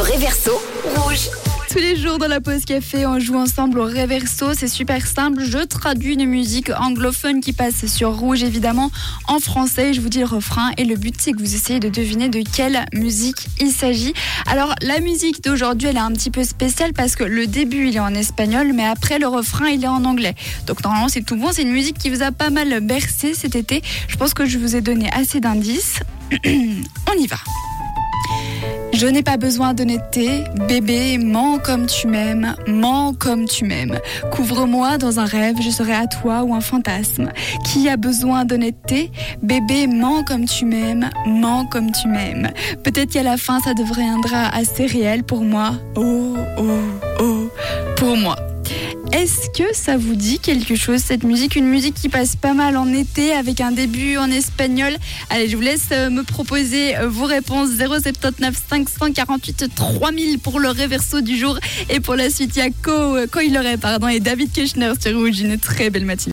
Réverso, rouge. Tous les jours dans la pause café, on joue ensemble au réverso. C'est super simple. Je traduis une musique anglophone qui passe sur rouge, évidemment, en français. Je vous dis le refrain et le but, c'est que vous essayez de deviner de quelle musique il s'agit. Alors, la musique d'aujourd'hui, elle est un petit peu spéciale parce que le début, il est en espagnol, mais après, le refrain, il est en anglais. Donc, normalement, c'est tout bon. C'est une musique qui vous a pas mal bercé cet été. Je pense que je vous ai donné assez d'indices. on y va. Je n'ai pas besoin d'honnêteté, bébé, mens comme tu m'aimes, mens comme tu m'aimes. Couvre-moi dans un rêve, je serai à toi ou un fantasme. Qui a besoin d'honnêteté, bébé, mens comme tu m'aimes, mens comme tu m'aimes. Peut-être qu'à la fin, ça deviendra assez réel pour moi. Oh, oh, oh, pour moi. Est-ce que ça vous dit quelque chose cette musique? Une musique qui passe pas mal en été avec un début en espagnol. Allez, je vous laisse euh, me proposer euh, vos réponses 079 548 3000 pour le réverso du jour et pour la suite il y a Co, euh, pardon et David Kirchner sur Rouge. Une très belle matinée.